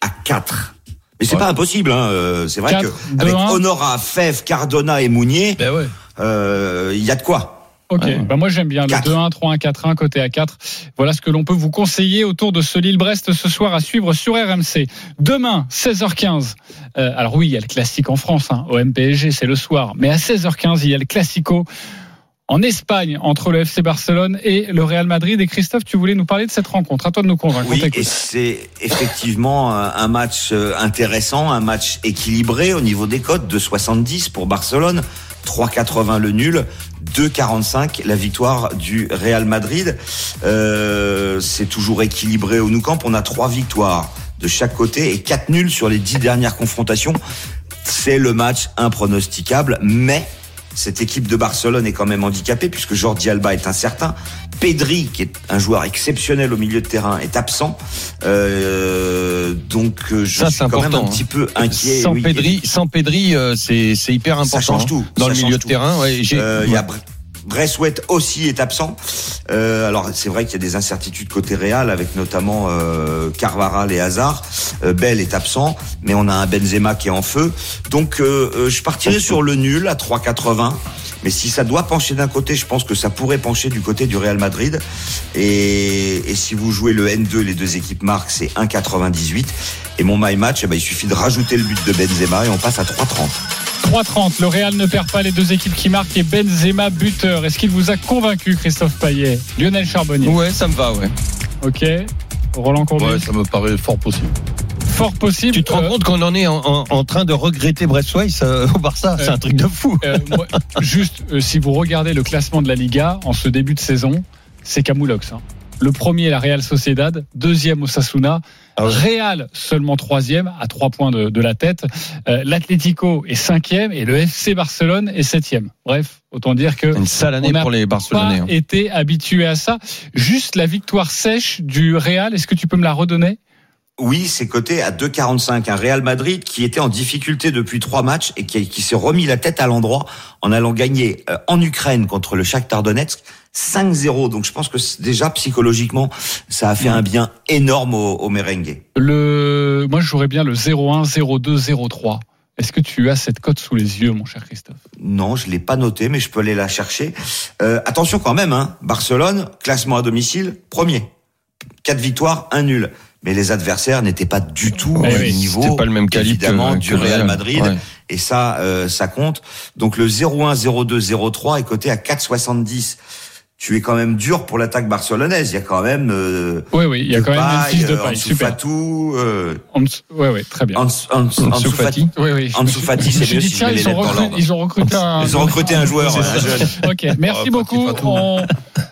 À 4. Mais c'est Ouais. pas impossible, hein. euh, C'est vrai 4, que 2, avec 1. Honora, Fèvre, Cardona et Mounier, Ben ouais. euh, il y a de quoi. Ok, Ouais. bah moi j'aime bien le Quatre. 2-1, 3-1, 4-1, côté à 4. Voilà ce que l'on peut vous conseiller autour de ce Lille-Brest ce soir à suivre sur RMC. Demain, 16h15. Euh, alors oui, il y a le classique en France, hein, au MPSG, c'est le soir. Mais à 16h15, il y a le classico en Espagne entre le FC Barcelone et le Real Madrid. Et Christophe, tu voulais nous parler de cette rencontre. À toi de nous convaincre. On Oui, et c'est effectivement un un match euh, intéressant, un match équilibré au niveau des cotes, de 70 pour Barcelone, 3,80 le nul, 2,45 la victoire du Real Madrid. Euh, c'est toujours équilibré au Nou Camp. On a trois victoires de chaque côté et quatre nuls sur les dix dernières confrontations. C'est le match impronosticable, mais cette équipe de Barcelone est quand même handicapée puisque Jordi Alba est incertain. Pedri, qui est un joueur exceptionnel au milieu de terrain, est absent. Euh, donc euh, je Ça, suis quand même un petit peu inquiet. Sans oui. Pedri, sans Pedri, euh, c'est hyper Ça important. change hein, tout. Dans Ça le milieu de terrain, ouais, Euh, y a aussi est absent. Euh, alors c'est vrai qu'il y a des incertitudes côté Real avec notamment euh, Carvaral et Hazard. Euh, Bell est absent, mais on a un Benzema qui est en feu. Donc euh, je partirai sur le nul à 3,80. Mais si ça doit pencher d'un côté, je pense que ça pourrait pencher du côté du Real Madrid. Et, et si vous jouez le N2, les deux équipes marquent, c'est 1,98. Et mon my match, eh ben, il suffit de rajouter le but de Benzema et on passe à 3,30. 3-30. Le Real ne perd pas les deux équipes qui marquent et Benzema buteur. Est-ce qu'il vous a convaincu, Christophe Payet? Lionel Charbonnier? Ouais, ça me va, ouais. Ok. Roland Courbis. Ouais, ça me paraît fort possible. Fort possible. Tu te rends Euh, compte qu'on en est en, en- en train de regretter Brest-Weiss euh, au Barça? C'est Euh, un truc de fou. Moi, juste, si vous regardez le classement de la Liga en ce début de saison, c'est Camoulox. hein. Le premier, la Real Sociedad. Deuxième, Osasuna. Ah ouais. Real, seulement troisième, à trois points de, de la tête. Euh, L'Atlético est cinquième et le FC Barcelone est septième. Bref, autant dire que Une sale année on pour les pas Barcelonais. hein. été habitué à ça. Juste la victoire sèche du Real, est-ce que tu peux me la redonner? Oui, c'est coté à 2,45. Un Real Madrid qui était en difficulté depuis trois matchs et qui, qui s'est remis la tête à l'endroit en allant gagner euh, en Ukraine contre le Shakhtar Donetsk 5-0. Donc je pense que déjà psychologiquement, ça a fait un bien énorme au, au merengue. le... Moi, je jouerais bien le 0-1, 0-2, 0-3. Est-ce que tu as cette cote sous les yeux, mon cher Christophe? Non, je l'ai pas noté, mais je peux aller la chercher. Euh, attention quand même, hein. Barcelone, classement à domicile, premier. Quatre victoires, un nul. Mais les adversaires n'étaient pas du tout au oui, niveau, pas le même calibre évidemment, que, du que Real Madrid. Ouais. Et ça, euh, ça compte. Donc le 0-1, 0-2, 0-3 est coté à 4,70. Tu es quand même dur pour l'attaque barcelonaise. Il y a quand même. Euh, Oui, oui, il y a quand même une fiche de paille. Super. Euh, Ansu- Ouais, ouais, très bien. Ansu, Ansu- Ansu Ansu Fati. Fati. Oui, oui. Ansu Fati, c'est mieux si tiens, ils ont, recruté, ils ont recruté un. Ils ont recruté un joueur, un jeune. Ok, merci Oh, beaucoup. On,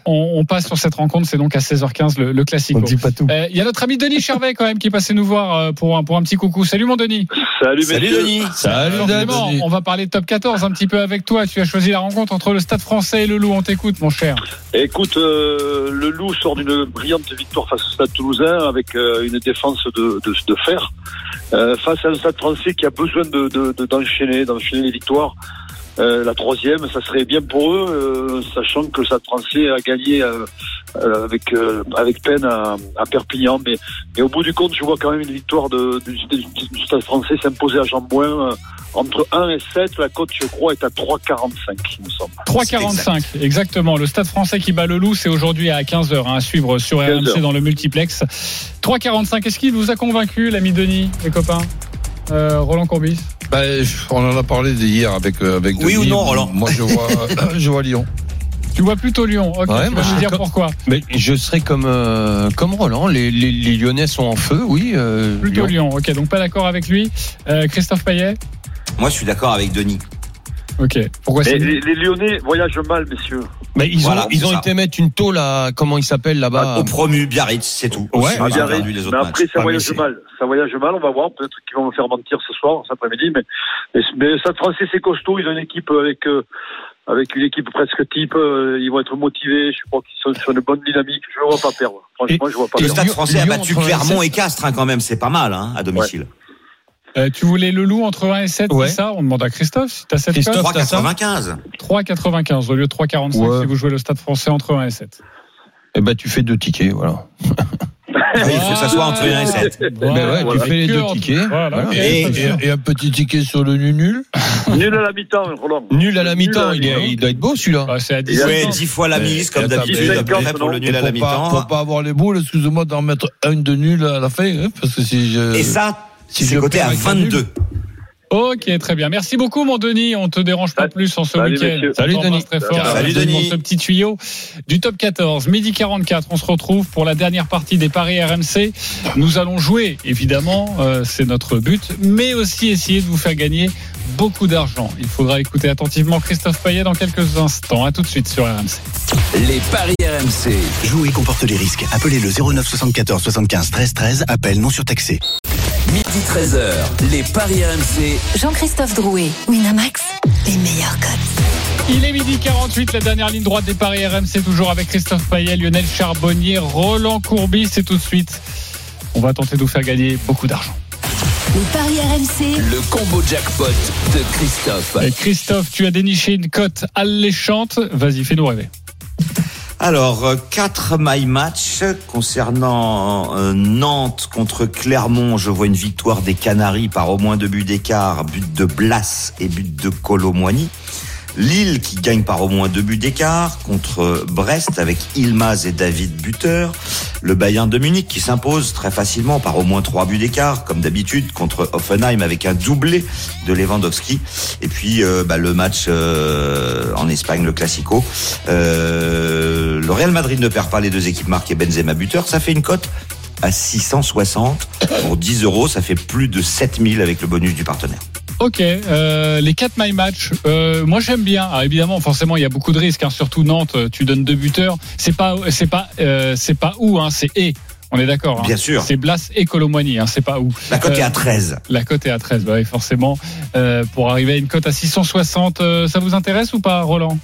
on, on passe sur cette rencontre. C'est donc à 16h15 le, le classico. On dit pas tout. Euh, Il y a notre ami Denis Charvet quand même qui est passé nous voir euh, pour un, pour un petit coucou. Salut mon Denis. Salut, Salut. Denis. Salut Denis. on va parler de top 14 un petit peu avec toi. Tu as choisi la rencontre entre le Stade français et le Loup. On t'écoute mon cher. Écoute, euh, le Loup sort d'une brillante victoire face au Stade Toulousain avec euh, une défense de, de, de fer. Euh, face à un Stade français qui a besoin de, de, de- d'enchaîner, d'enchaîner les victoires. Euh, la troisième, ça serait bien pour eux, euh, sachant que le Stade Français a gagné euh, euh, avec euh, avec peine à, à Perpignan. Mais, mais au bout du compte, je vois quand même une victoire de, du, du- du Stade Français s'imposer à Jambouin. euh, entre 1 et 7, la cote, je crois, est à 3,45, il me semble. 3,45 exactement. Le Stade Français qui bat le Loup, c'est aujourd'hui à 15h à suivre sur 15 RMC dans le multiplex. 3,45. Est-ce qu'il vous a convaincu, l'ami Denis, les copains? Euh, Roland Courbis Ben, on en a parlé hier avec euh, avec Oui ou non, Roland Moi, je vois, je vois Lyon. Tu vois plutôt Lyon. Ok, Ouais, tu vas dire co- pourquoi. Mais je serais comme euh, comme Roland. Les, les, les Lyonnais sont en feu, oui. euh, Plutôt Lyon. Lyon. Ok, donc pas d'accord avec lui. Euh, Christophe Payet Moi, je suis d'accord avec Denis. Ok. Pourquoi les, les Lyonnais voyagent mal, messieurs. Mais ils Voilà, ont ils ont ça. été mettre une tôle à comment il s'appelle là-bas. Au promu, Biarritz, c'est tout. Ouais, Biarritz. les autres mais après, matchs. ça voyage mal. Ça voyage mal, on va voir. Peut-être qu'ils vont me faire mentir ce soir, cet après-midi. Mais, mais, mais le Stade français, c'est costaud. Ils ont une équipe avec, euh, avec une équipe presque type. euh, ils vont être motivés. Je crois qu'ils sont sur une bonne dynamique. Je ne vois pas perdre. Franchement, Et- je vois pas Le Et perdre. Stade Lyon- français a battu Clermont et Castres hein, quand même, c'est pas mal hein, à domicile. Euh, tu voulais le loup entre 1 et 7, Ouais. c'est ça? On demande à Christophe si t'as cette Christophe, cote. t'as ça? 3,95. 3,95 au lieu de 3,45 Ouais. si vous jouez le Stade français entre 1 et 7. Eh ben tu fais deux tickets, voilà. Ah il faut que ça soit entre 1 et 7. Ben ouais, tu fais les deux tickets. Voilà, Voilà. Et- un petit ticket sur le nul? Nul à la mi-temps, Roland. Nul à la mi-temps, il, Nul à la est- il doit être beau celui-là. Ah, c'est à Et 10 Ouais, ans. 10 fois la mise, comme d'habitude, pour le nul à la mi-temps. pas avoir les boules, excuse-moi d'en mettre un de nul à la fin, hein, parce que si je. Et ça, si c'est je coté à avec un nul. 22. Ok, très bien. Merci beaucoup, mon Denis. On te dérange pas plus en ce Salut, week-end. Salut, Denis. Très fort. Salut, Merci pour Denis. ce petit tuyau du top 14. Midi 44, on se retrouve pour la dernière partie des paris RMC. Nous allons jouer, évidemment, euh, c'est notre but, mais aussi essayer de vous faire gagner beaucoup d'argent. Il faudra écouter attentivement Christophe Payet dans quelques instants. À tout de suite sur RMC. Les paris RMC. Jouer comporte les risques. Appelez le 09 74 75 13 13. Appel non surtaxé. Midi 13h. Les paris RMC. Jean-Christophe Drouet, Winamax, les meilleurs codes. Il est midi 48, la dernière ligne droite des paris RMC, toujours avec Christophe Payet, Lionel Charbonnier, Roland Courbis. Et tout de suite, on va tenter de vous faire gagner beaucoup d'argent. Les paris RMC, Le combo jackpot de Christophe. Et Christophe, tu as déniché une cote alléchante. Vas-y, fais-nous rêver. Alors, 4 my match concernant euh, Nantes contre Clermont. Je vois une victoire des Canaries par au moins deux buts d'écart, but de Blas et but de Colomboigny. Lille qui gagne par au moins deux buts d'écart contre Brest avec Ilmaz et David buteur. Le Bayern de Munich qui s'impose très facilement par au moins trois buts d'écart comme d'habitude contre Offenheim avec un doublé de Lewandowski. Et puis euh, bah, le match euh, en Espagne, le Classico. Euh, le Real Madrid ne perd pas les deux équipes marquées Benzema buteur. Ça fait une cote à 660 pour 10 euros. Ça fait plus de 7000 avec le bonus du partenaire. Ok, euh, les 4 my match, euh, moi j'aime bien. Alors évidemment, forcément, il y a beaucoup de risques. Hein, surtout Nantes, euh, tu donnes deux buteurs. C'est pas, c'est pas, euh, c'est pas où, hein, c'est et. On est d'accord. Hein. Bien sûr. C'est Blas et Colomboigny, hein, c'est pas où. La cote est à 13. La cote est à 13, bah oui, forcément. Euh, pour arriver à une cote à 660, euh, ça vous intéresse ou pas, Roland?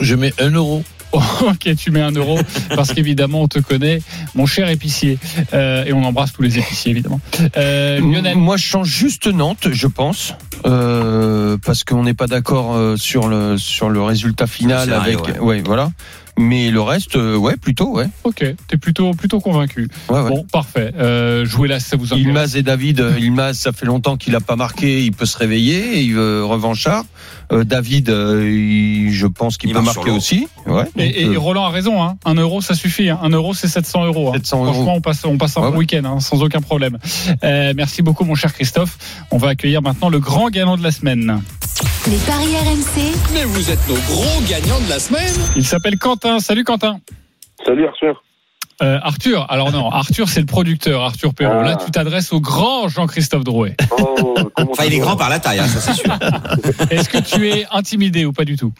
Je mets un euro. Ok, tu mets un euro parce qu'évidemment on te connaît, mon cher épicier, Euh, et on embrasse tous les épiciers évidemment. Euh, Lionel, Moi, je change juste Nantes, je pense, euh, parce qu'on n'est pas d'accord euh, sur le sur le résultat final avec. Ouais. voilà. Mais le reste, euh, ouais, plutôt, ouais. ok, t'es plutôt plutôt convaincu. ouais, ouais. Bon, parfait. Euh, jouer là, ça vous intéresse Ilmaz et David, euh, Ilmaz, ça fait longtemps qu'il a pas marqué, il peut se réveiller, il veut revanchard. Euh, David, euh, il- je pense qu'il Il peut marquer aussi. Ouais. Et, donc, et- et Roland a raison, hein. un euro ça suffit. Hein. Un euro c'est 700 euros. hein. 700 euros. Franchement, on passe, on passe un Ouais, bon ouais. week-end hein, sans aucun problème. Euh, merci beaucoup, mon cher Christophe. On va accueillir maintenant le grand gagnant de la semaine. Les paris RMC, Mais vous êtes nos gros gagnants de la semaine. Il s'appelle Quentin. Salut Quentin. Salut Arthur. Euh, Arthur, alors non, Arthur c'est le producteur, Arthur Perrault. Ah. Là, tu t'adresses au grand Jean-Christophe Drouet. Oh, Enfin, il est grand par la taille, hein, ça c'est sûr. Est-ce que tu es intimidé ou pas du tout?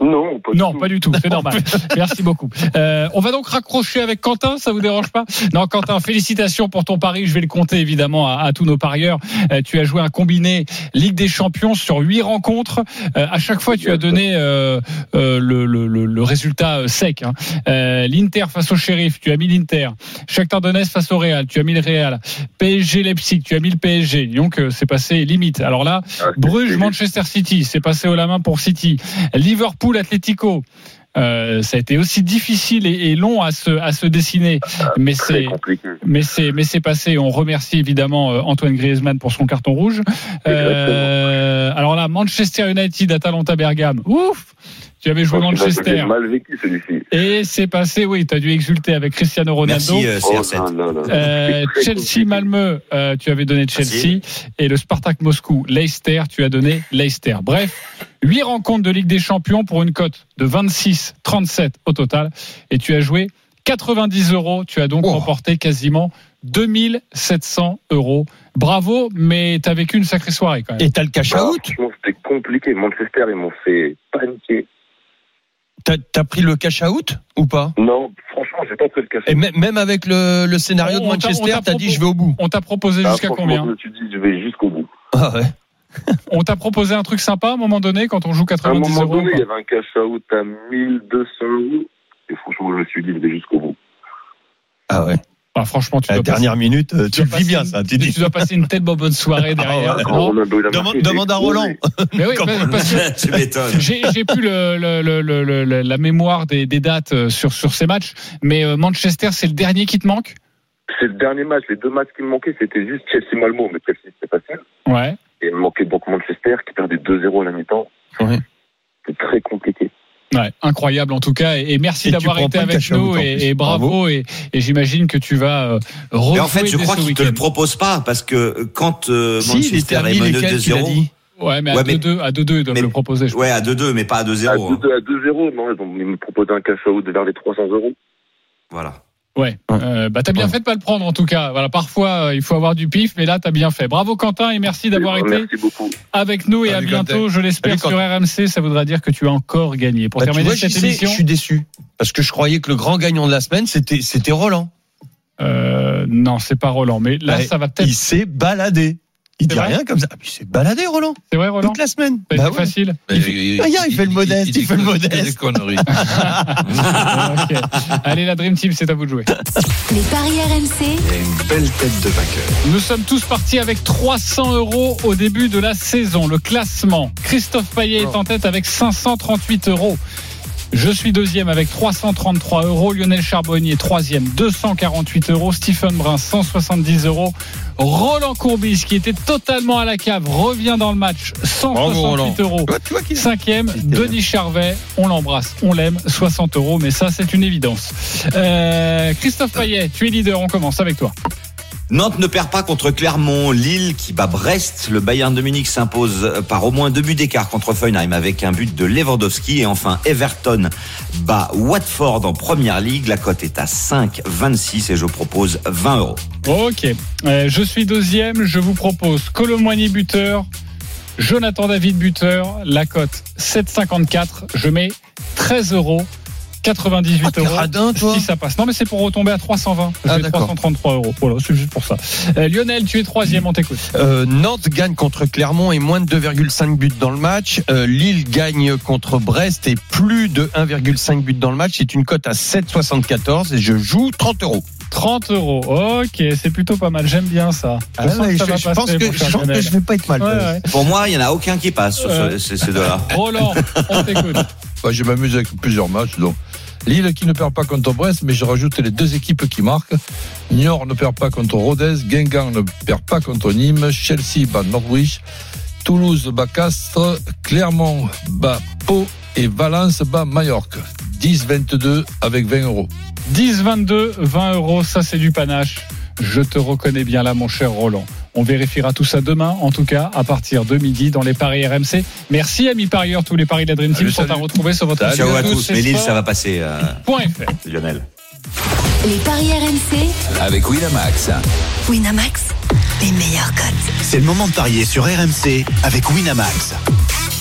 Non, pas Non, pas du tout, c'est normal. Merci beaucoup. Euh, on va donc raccrocher avec Quentin, ça vous dérange pas? Non, Quentin, félicitations pour ton pari. Je vais le compter évidemment à, à tous nos parieurs. Euh, tu as joué un combiné Ligue des Champions sur huit rencontres. Euh, à chaque fois, tu as donné euh, euh, le, le, le, le résultat euh, sec. Hein. Euh, L'Inter face au Shérif, tu as mis l'Inter. Shakhtar Donetsk face au Real, tu as mis le Real. PSG Leipzig, tu as mis le PSG. Donc c'est passé limite. Alors là, Bruges Manchester City, c'est passé au la main pour City. Liverpool Atlético. Euh, ça a été aussi difficile et, et long à se, à se dessiner, mais c'est mais c'est mais c'est passé. On remercie évidemment euh, Antoine Griezmann pour son carton rouge. Euh, alors là, Manchester United, Atalanta Bergame. Ouf, tu avais joué Manchester. J'ai mal vécu celui-ci. Et c'est passé, oui, tu as dû exulter avec Cristiano Ronaldo. Merci, euh, CR7. Oh, non, non, non. Euh, Chelsea Malmö, euh, tu avais donné Chelsea et le Spartak Moscou, Leicester, tu as donné Leicester. Bref, huit rencontres de Ligue des Champions pour une cote de 26, 37 au total et tu as joué 90 euros. Tu as donc remporté quasiment 2700 euros. Bravo, mais t'as vécu une sacrée soirée quand même. Et t'as le cash Ah, out franchement, c'était compliqué. Manchester, ils m'ont fait paniquer. T'as pris le cash out ou pas? Non, franchement, j'ai pas pris le cash Et même avec le, le scénario de On Manchester, t'a t'as dit je vais au bout. On t'a proposé Ah, jusqu'à combien? Je me suis dit, je vais jusqu'au bout. Ah ouais. On t'a proposé un truc sympa à un moment donné quand on joue À un 90 moment euros donné, il y avait un cash out à 1200 euros. Et franchement, je me suis dit, je vais jusqu'au bout. Ah ouais. Ah, Franchement, tu À la dois passer- dernière minute, euh, tu le dois vis passer bien une- ça. Tu dis. tu dois passer une telle bonne soirée derrière. Ah ouais. non Ronaldo, il a Demande, demande à j'ai Roland. Mais oui, parce que tu m'étonnes. J'ai j'ai plus le, le- le- le- le- le- la mémoire des, des dates euh, sur, sur ces matchs, mais euh, Manchester, c'est le dernier qui te manque? C'est le dernier match. Les deux matchs qui me manquaient, c'était juste Chelsea-Malmo. Mais Chelsea, c'était facile. Ouais. Et il me manquait donc Manchester qui perdait 2-0 à la mi-temps. Ouais. C'était très compliqué. Ouais, incroyable en tout cas, et, et merci d'avoir été avec nous, et, et bravo, Bravo. et, et j'imagine que tu vas euh, Mais en fait, je crois qu'il te week-end. le propose pas parce que quand euh, Si, Manchester à est 1000 et mené quelques, il a 2-0, dit. Ouais, mais à Ouais, mais- 2-2, à 2-2, ils doivent le proposer. je ouais, à 2-2, mais pas à À 2-0. hein. 2 à 2-0, non, ils ont- ils me proposaient un cash out vers les 300 euros. Voilà. Ouais. Euh, bah t'as bien Ouais. fait de pas le prendre en tout cas. Voilà, parfois euh, il faut avoir du pif, mais là t'as bien fait. Bravo Quentin et merci d'avoir été Merci beaucoup. avec nous et Salut, à bientôt. Quentin. Je l'espère sur RMC. Ça voudra dire que tu as encore gagné. Pour Bah, terminer vois, cette émission, je suis déçu parce que je croyais que le grand gagnant de la semaine c'était c'était Roland. euh, non, c'est pas Roland, mais là ça va peut-être. Il s'est baladé. Il C'est dit rien comme ça. Ah, puis Il s'est baladé Roland C'est vrai Roland. toute la semaine. C'est Bah ouais. facile. Mais Il fait- Regarde, il fait le modeste, il fait le modeste. conneries. Ok. Allez la Dream Team, c'est à vous de jouer. Les paris RMC, Il y a une belle tête de vainqueur. Nous sommes tous partis avec 300 euros au début de la saison. Le classement. Christophe Payet est en tête avec 538 euros. Je suis deuxième avec 333 euros. Lionel Charbonnier, troisième, 248 euros. Stephen Brun, 170 euros. Roland Courbis, qui était totalement à la cave, revient dans le match, 168 euros. Cinquième, Denis Charvet, on l'embrasse, on l'aime, 60 euros, mais ça c'est une évidence. Euh, Christophe Payet, tu es leader, on commence avec toi. Nantes ne perd pas contre Clermont. Lille qui bat Brest. Le Bayern de Munich s'impose par au moins deux buts d'écart contre Feunheim avec un but de Lewandowski. Et enfin, Everton bat Watford en première ligue. La cote est à 5,26 et je propose 20 euros. Ok, Euh, je suis deuxième, je vous propose Colomboigny buteur, Jonathan David buteur, la cote 7,54, je mets 13 euros. 98 Ah, euros. radin, toi si ça passe. Non, mais c'est pour retomber à 320. Je Ah, mets d'accord. 333 euros. Voilà, c'est juste pour ça. Euh, Lionel, tu es troisième, on t'écoute. Euh, Nantes gagne contre Clermont et moins de 2,5 buts dans le match. Euh, Lille gagne contre Brest et plus de 1,5 buts dans le match. C'est une cote à 7,74 et je joue 30 euros. 30 euros. Ok, c'est plutôt pas mal. J'aime bien ça. Ah sens ouais, que ça je, pense que, je que vais pas être mal. Ouais, ouais. Pour moi, il y en a aucun qui passe sur ce- Euh. ces, ces deux-là. Roland, on t'écoute. Bah, je m'amuse avec plusieurs matchs. Donc, Lille qui ne perd pas contre Brest, mais je rajoute les deux équipes qui marquent. Niort ne perd pas contre Rodez, Guingamp ne perd pas contre Nîmes, Chelsea bat Norwich, Toulouse bat Castres, Clermont bat Pau et Valence bat Majorque. 10-22 avec 20 euros. 10, 22, 20 euros, ça c'est du panache. Je te reconnais bien là, mon cher Roland. On vérifiera tout ça demain, en tout cas, à partir de midi dans les paris RMC. Merci, amis parieurs. Tous les paris de la Dream Team Salut, sont à retrouver sur votre site Ciao à tous, Mais Lille, ça va passer, euh, Point FR. Lionel. les paris RMC, avec Winamax. Winamax, les meilleurs cotes. C'est le moment de parier sur RMC avec Winamax.